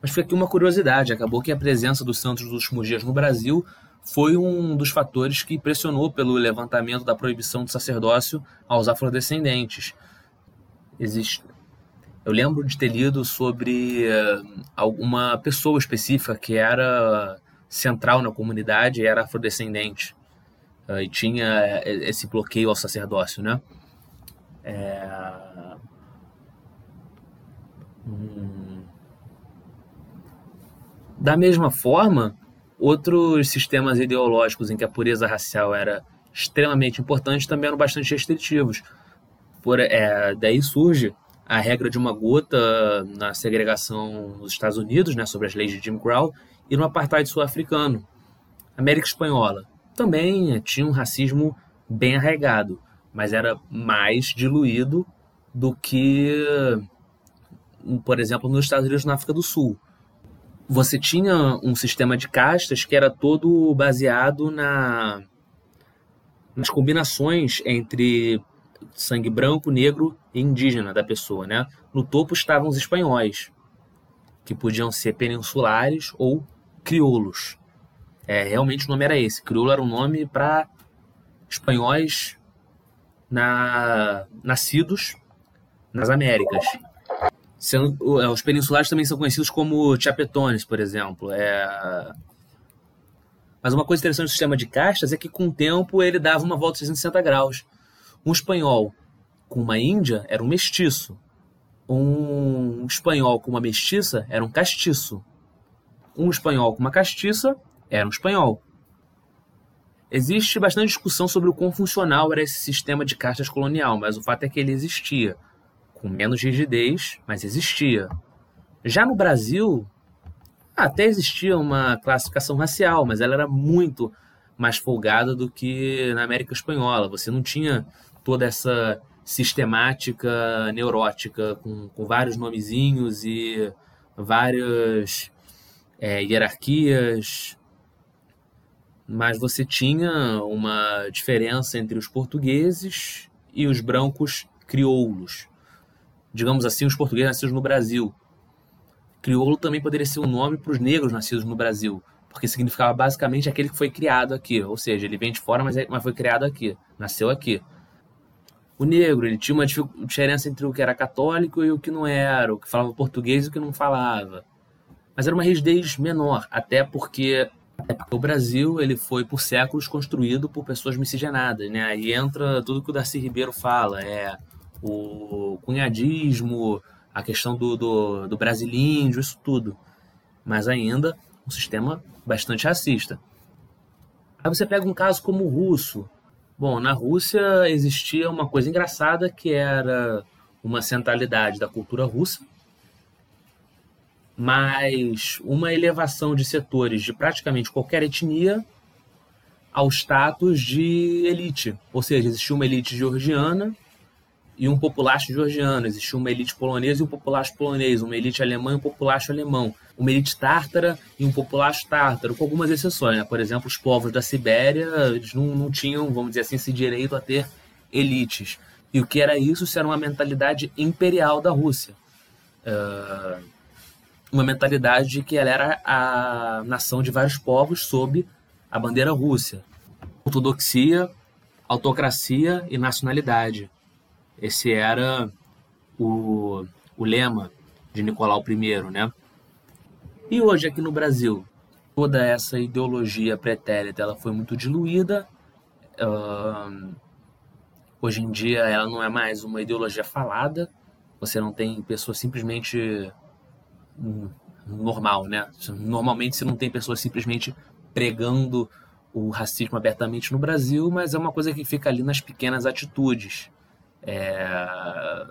Mas foi aqui uma curiosidade, acabou que a presença dos santos dos últimos dias no Brasil foi um dos fatores que pressionou pelo levantamento da proibição do sacerdócio aos afrodescendentes. Existe, eu lembro de ter lido sobre uh, alguma pessoa específica que era central na comunidade e era afrodescendente. Uh, e tinha esse bloqueio ao sacerdócio, né? É... Hum... Da mesma forma, outros sistemas ideológicos em que a pureza racial era extremamente importante também eram bastante restritivos. Por, é, daí surge a regra de uma gota na segregação nos Estados Unidos, né, sobre as leis de Jim Crow, e no apartheid sul-africano. América Espanhola também tinha um racismo bem arraigado, mas era mais diluído do que, por exemplo, nos Estados Unidos na África do Sul. Você tinha um sistema de castas que era todo baseado na, nas combinações entre sangue branco, negro e indígena da pessoa, né? No topo estavam os espanhóis, que podiam ser peninsulares ou crioulos. É, realmente o nome era esse. Crioulo era um nome para espanhóis na, nascidos nas Américas. Sendo, é, os peninsulares também são conhecidos como chapetones, por exemplo. É... Mas uma coisa interessante do sistema de castas é que com o tempo ele dava uma volta de 360 graus. Um espanhol com uma índia era um mestiço. Um espanhol com uma mestiça era um castiço. Um espanhol com uma castiça era um espanhol. Existe bastante discussão sobre o quão funcional era esse sistema de castas colonial, mas o fato é que ele existia. Com menos rigidez, mas existia. Já no Brasil, até existia uma classificação racial, mas ela era muito mais folgada do que na América Espanhola. Você não tinha toda essa sistemática neurótica com, com vários nomezinhos e várias é, hierarquias. mas você tinha uma diferença entre os portugueses e os brancos crioulos. Digamos assim, os portugueses nascidos no Brasil. Crioulo também poderia ser um nome para os negros nascidos no Brasil, porque significava basicamente aquele que foi criado aqui, ou seja, ele vem de fora, mas, é, mas foi criado aqui, nasceu aqui. O negro, ele tinha uma diferença entre o que era católico e o que não era, o que falava português e o que não falava. Mas era uma rigidez menor, até porque, até porque o Brasil ele foi por séculos construído por pessoas miscigenadas, né? Aí entra tudo que o Darcy Ribeiro fala, é o cunhadismo, a questão do, do, do brasilíndio, isso tudo. Mas ainda um sistema bastante racista. Aí você pega um caso como o russo, Bom, na Rússia existia uma coisa engraçada que era uma centralidade da cultura russa, mas uma elevação de setores de praticamente qualquer etnia ao status de elite. Ou seja, existia uma elite georgiana e um populacho georgiano, existia uma elite polonesa e um populacho polonês, uma elite alemã e um populacho alemão uma elite tártara e um populacho tártaro, com algumas exceções. Né? Por exemplo, os povos da Sibéria eles não, não tinham, vamos dizer assim, esse direito a ter elites. E o que era isso? Isso era uma mentalidade imperial da Rússia. Uh, uma mentalidade de que ela era a nação de vários povos sob a bandeira Rússia. Ortodoxia, autocracia e nacionalidade. Esse era o, o lema de Nicolau I, né? E hoje aqui no Brasil, toda essa ideologia pretérita ela foi muito diluída. Uh, hoje em dia ela não é mais uma ideologia falada. Você não tem pessoas simplesmente normal, né? Normalmente você não tem pessoas simplesmente pregando o racismo abertamente no Brasil, mas é uma coisa que fica ali nas pequenas atitudes. É...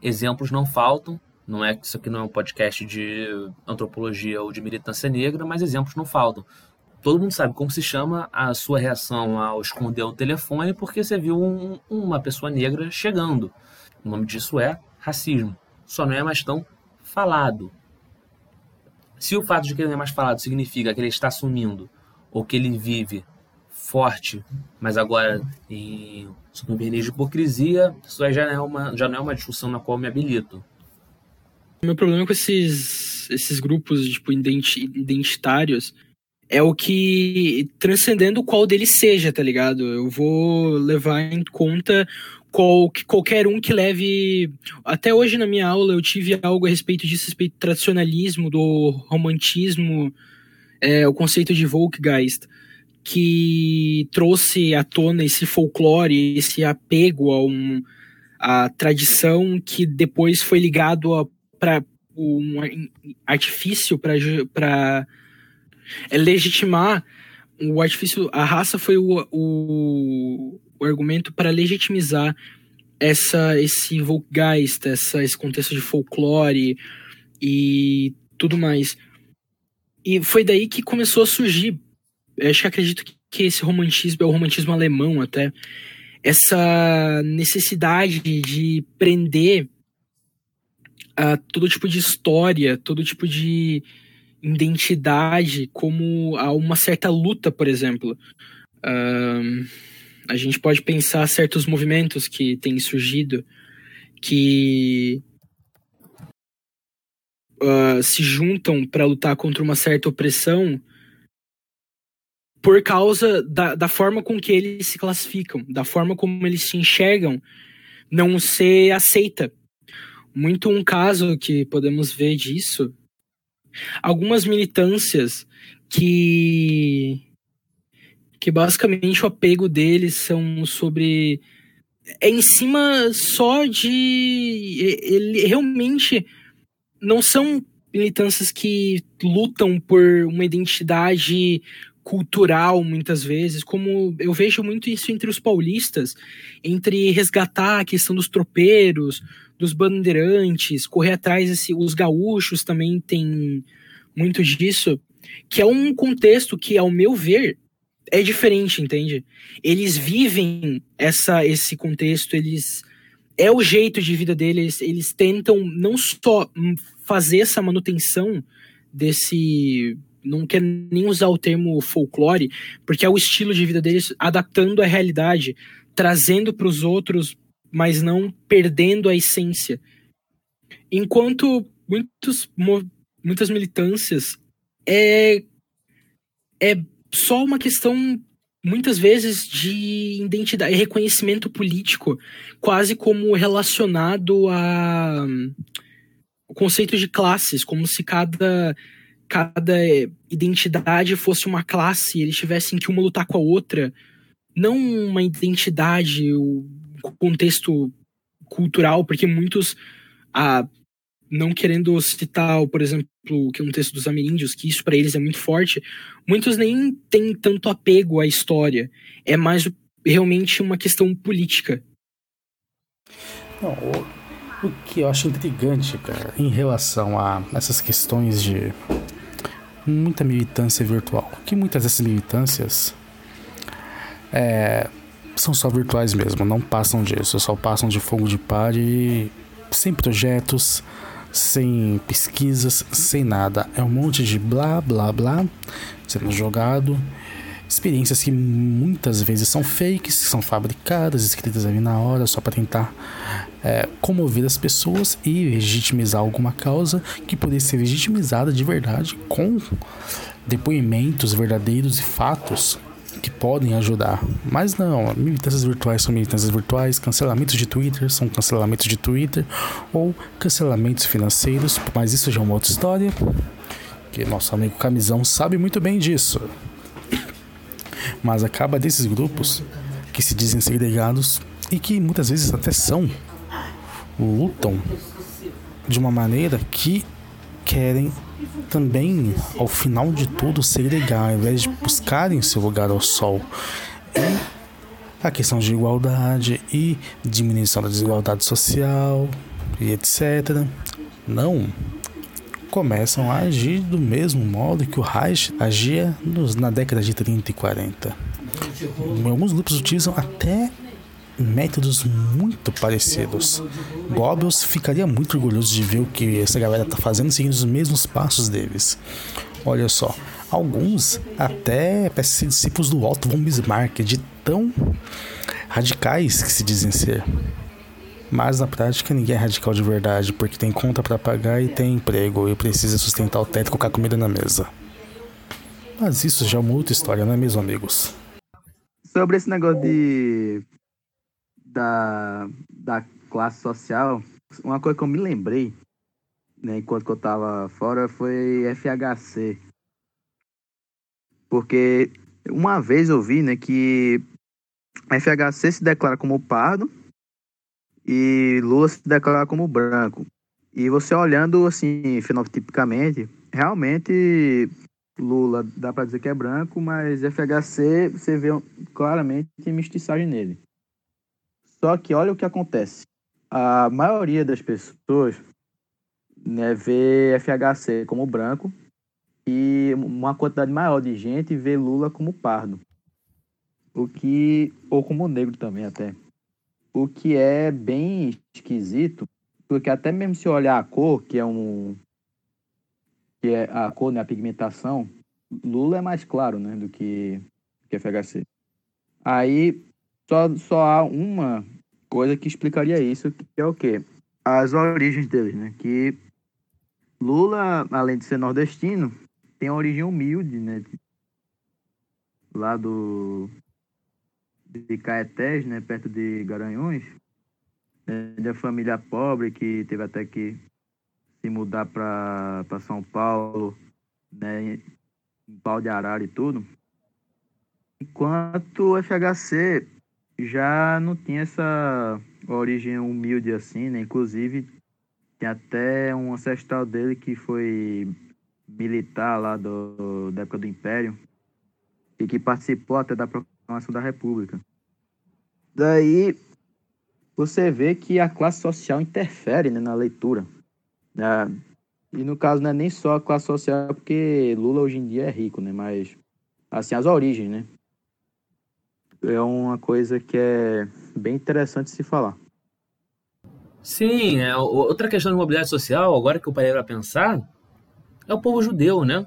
Exemplos não faltam. Não é isso aqui não é um podcast de antropologia ou de militância negra, mas exemplos não faltam. Todo mundo sabe como se chama a sua reação ao esconder o telefone porque você viu um, uma pessoa negra chegando. O nome disso é racismo. Só não é mais tão falado. Se o fato de que ele não é mais falado significa que ele está assumindo ou que ele vive forte, mas agora em, sob um verniz de hipocrisia, isso aí já não, é uma, já não é uma discussão na qual eu me habilito.
Meu problema com esses, esses grupos, tipo, identitários é o que, transcendendo qual deles seja, tá ligado? Eu vou levar em conta qual, qualquer um que leve. Até hoje na minha aula eu tive algo a respeito disso, a respeito do tradicionalismo, do romantismo, é, o conceito de Volkgeist, que trouxe à tona esse folclore, esse apego a, um, a tradição que depois foi ligado para um artifício para legitimar o artifício, a raça foi o, o, o argumento para legitimizar essa esse Volkgeist, essa, esse contexto de folclore e tudo mais. E foi daí que começou a surgir, acho que acredito que esse romantismo é o romantismo alemão até, essa necessidade de prender uh, todo tipo de história, todo tipo de identidade como a uma certa luta, por exemplo. A gente pode pensar certos movimentos que têm surgido que uh, se juntam para lutar contra uma certa opressão por causa da, da forma com que eles se classificam, da forma como eles se enxergam, não ser aceita muito um caso que podemos ver disso. Algumas militâncias que que basicamente o apego deles são sobre é em cima só de ele realmente não são militâncias que lutam por uma identidade cultural muitas vezes, como eu vejo muito isso entre os paulistas, entre resgatar a questão dos tropeiros, dos bandeirantes, correr atrás, assim, os gaúchos também têm muito disso, que é um contexto que, ao meu ver, é diferente, entende? Eles vivem essa, esse contexto, eles é o jeito de vida deles, eles tentam não só fazer essa manutenção desse não quero nem usar o termo folclore, porque é o estilo de vida deles adaptando a realidade, trazendo para os outros, mas não perdendo a essência. Enquanto muitos, muitas militâncias é, é só uma questão muitas vezes de identidade, reconhecimento político, quase como relacionado a o conceito de classes, como se cada cada identidade fosse uma classe, eles tivessem que uma lutar com a outra, não uma identidade, o contexto cultural, porque muitos ah, não querendo citar, por exemplo, que é um texto dos ameríndios, que isso para eles é muito forte, muitos nem têm tanto apego à história. É mais realmente uma questão política.
Não, o que eu acho intrigante, cara, em relação a essas questões de muita militância virtual, que muitas dessas militâncias é, são só virtuais mesmo, não passam disso, só passam de fogo de palha sem projetos, sem pesquisas, sem nada. É um monte de blá blá blá sendo jogado. Experiências que muitas vezes são fakes, são fabricadas, escritas ali na hora só para tentar é, comover as pessoas e legitimizar alguma causa que poderia ser legitimizada de verdade com depoimentos verdadeiros e fatos que podem ajudar. Mas não, militâncias virtuais são militâncias virtuais, cancelamentos de Twitter são cancelamentos de Twitter ou cancelamentos financeiros, mas isso já é uma outra história. Que nosso amigo Camisão sabe muito bem disso. Mas acaba desses grupos que se dizem segregados e que muitas vezes até são lutam de uma maneira que querem também, ao final de tudo, ser legal, ao invés de buscarem seu lugar ao sol. E a questão de igualdade e diminuição da desigualdade social e etc. Não começam a agir do mesmo modo que o Reich agia nos, na década de 30 e 40. Alguns grupos utilizam até métodos muito parecidos. Goebbels ficaria muito orgulhoso de ver o que essa galera tá fazendo seguindo os mesmos passos deles. Olha só, alguns até parecem discípulos do Otto von Bismarck, de tão radicais que se dizem ser. Mas na prática ninguém é radical de verdade, porque tem conta para pagar e tem emprego e precisa sustentar o teto e colocar comida na mesa. Mas isso já é uma outra história, não é mesmo, amigos?
Sobre esse negócio de da, da classe social, uma coisa que eu me lembrei, né, enquanto eu tava fora, foi FHC. Porque uma vez eu vi, né, que FHC se declara como pardo e Lula se declara como branco. E você olhando assim, fenotipicamente, realmente Lula dá para dizer que é branco, mas FHC você vê claramente mestiçagem nele. Só que olha o que acontece. A maioria das pessoas né, vê FHC como branco e uma quantidade maior de gente vê Lula como pardo. O que ou como negro também até. O que é bem esquisito, porque até mesmo se olhar a cor, que é um que é a cor, né, a pigmentação, Lula é mais claro, né, do que que FHC. Aí só, só há uma coisa que explicaria isso, que é o quê? As origens deles, né? Que Lula, além de ser nordestino, tem uma origem humilde, né? Lá do de Caetés, né, perto de Garanhuns, é de família pobre que teve até que se mudar para São Paulo, né, em pau de arara e tudo. Enquanto o FHC já não tinha essa origem humilde assim, né? Inclusive, tem até um ancestral dele que foi militar lá do, da época do Império e que participou até da proclamação da República. Daí você vê que a classe social interfere né, na leitura. Né? E no caso não é nem só a classe social, porque Lula hoje em dia é rico, né? Mas assim, as origens, né? é uma coisa que é bem interessante se falar.
Sim, é, outra questão de mobilidade social, agora que eu parei para pensar, é o povo judeu, né?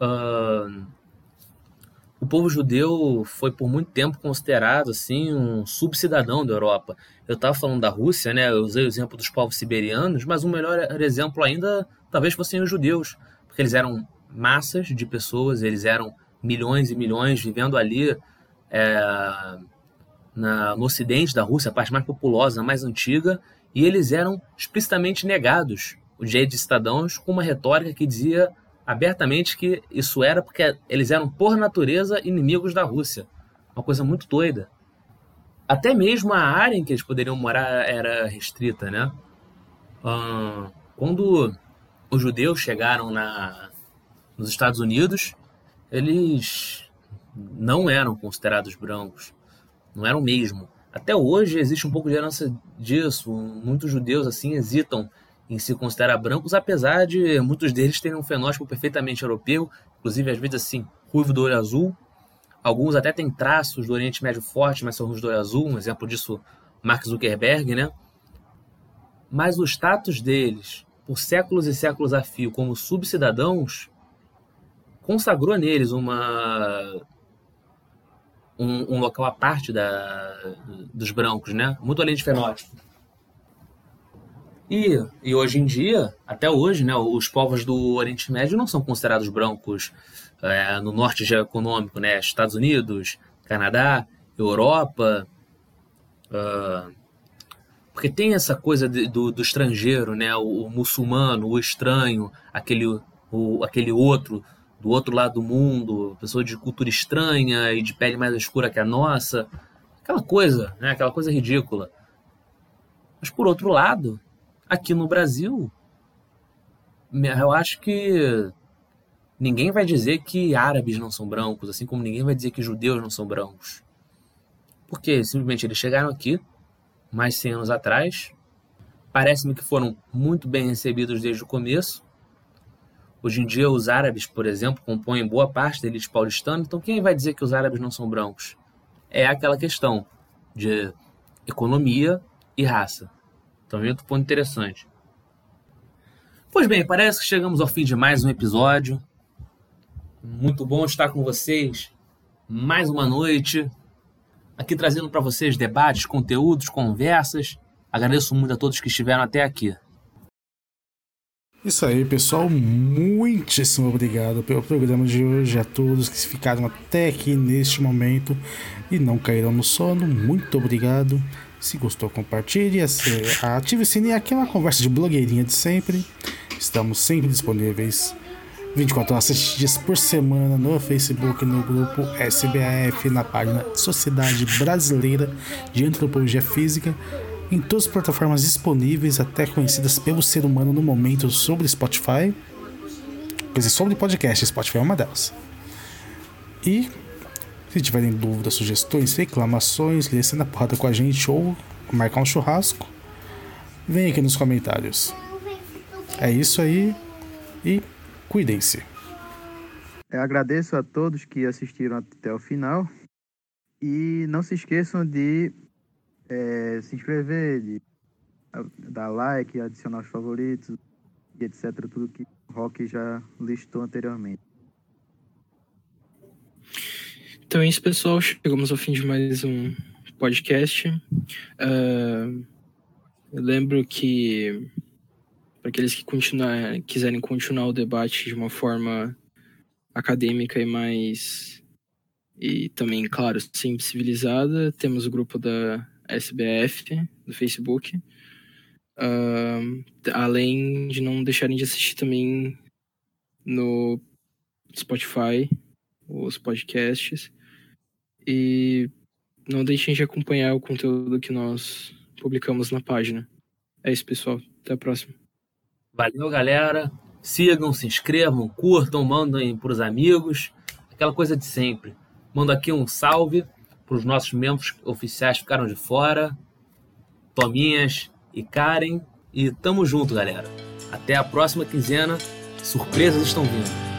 uh, o povo judeu foi por muito tempo considerado assim um subcidadão da Europa. Eu estava falando da Rússia, né? Eu usei o exemplo dos povos siberianos, mas um melhor exemplo ainda talvez fossem os judeus, porque eles eram massas de pessoas, eles eram milhões e milhões vivendo ali é, na, no ocidente da Rússia, a parte mais populosa, mais antiga, e eles eram explicitamente negados o direito de cidadãos com uma retórica que dizia abertamente que isso era porque eles eram, por natureza, inimigos da Rússia. Uma coisa muito doida. Até mesmo a área em que eles poderiam morar era restrita, né? quando os judeus chegaram na, nos Estados Unidos, eles não eram considerados brancos, não eram mesmo. Até hoje existe um pouco de herança disso. Muitos judeus assim hesitam em se considerar brancos, apesar de muitos deles terem um fenótipo perfeitamente europeu, inclusive às vezes assim, ruivo do olho azul. Alguns até têm traços do Oriente Médio forte, mas são ruivos do olho azul, um exemplo disso, Mark Zuckerberg, né? Mas o status deles, por séculos e séculos a fio, como subcidadãos, consagrou neles uma um, um local à parte da, dos brancos, né? Muito além de fenótipo. E, e hoje em dia, até hoje, né, os povos do Oriente Médio não são considerados brancos é, no norte econômico, né? Estados Unidos, Canadá, Europa. Uh, porque tem essa coisa de, do, do, estrangeiro, né? O, o, muçulmano, o estranho, aquele, o, aquele outro do outro lado do mundo, pessoa de cultura estranha e de pele mais escura que a nossa. Aquela coisa, né? Aquela coisa ridícula. Mas por outro lado, Aqui no Brasil, eu acho que ninguém vai dizer que árabes não são brancos, assim como ninguém vai dizer que judeus não são brancos. Porque simplesmente eles chegaram aqui mais 100 anos atrás. Parece-me que foram muito bem recebidos desde o começo. Hoje em dia, os árabes, por exemplo, compõem boa parte da elite paulistana. Então, quem vai dizer que os árabes não são brancos? É aquela questão de economia e raça. Também outro ponto interessante. Pois bem, parece que chegamos ao fim de mais um episódio. Muito bom estar com vocês mais uma noite. Aqui trazendo para vocês debates, conteúdos, conversas. Agradeço muito a todos que estiveram até aqui.
Isso aí, pessoal. Muitíssimo obrigado pelo programa de hoje. A todos que ficaram até aqui neste momento e não caíram no sono. Muito obrigado. Se gostou, compartilhe, ative o sininho, aquela conversa de blogueirinha de sempre. Estamos sempre disponíveis 24 horas, 7 dias por semana no Facebook, no grupo SBAF, na página Sociedade Brasileira de Antropologia Física, em todas as plataformas disponíveis, até conhecidas pelo ser humano no momento, sobre Spotify. Quer dizer, sobre podcast, Spotify é uma delas. E se tiverem dúvidas, sugestões, reclamações, descer na porrada com a gente ou marcar um churrasco, vem aqui nos comentários. É isso aí e cuidem-se.
Eu agradeço a todos que assistiram até o final e não se esqueçam de é, se inscrever, de dar like, adicionar os favoritos e etc. Tudo que o Rock já listou anteriormente.
Então é isso, pessoal. Chegamos ao fim de mais um podcast. Uh, eu lembro que para aqueles que continuar, quiserem continuar o debate de uma forma acadêmica e mais e também, claro, sempre civilizada, temos o grupo da SBF no Facebook. Uh, além de não deixarem de assistir também no Spotify os podcasts e não deixem de acompanhar o conteúdo que nós publicamos na página. É isso, pessoal. Até a próxima.
Valeu, galera. Sigam, se inscrevam, curtam, mandem para os amigos. Aquela coisa de sempre. Mando aqui um salve para os nossos membros oficiais que ficaram de fora. Tominhas e Karen. E tamo junto, galera. Até a próxima quinzena. Surpresas estão vindo.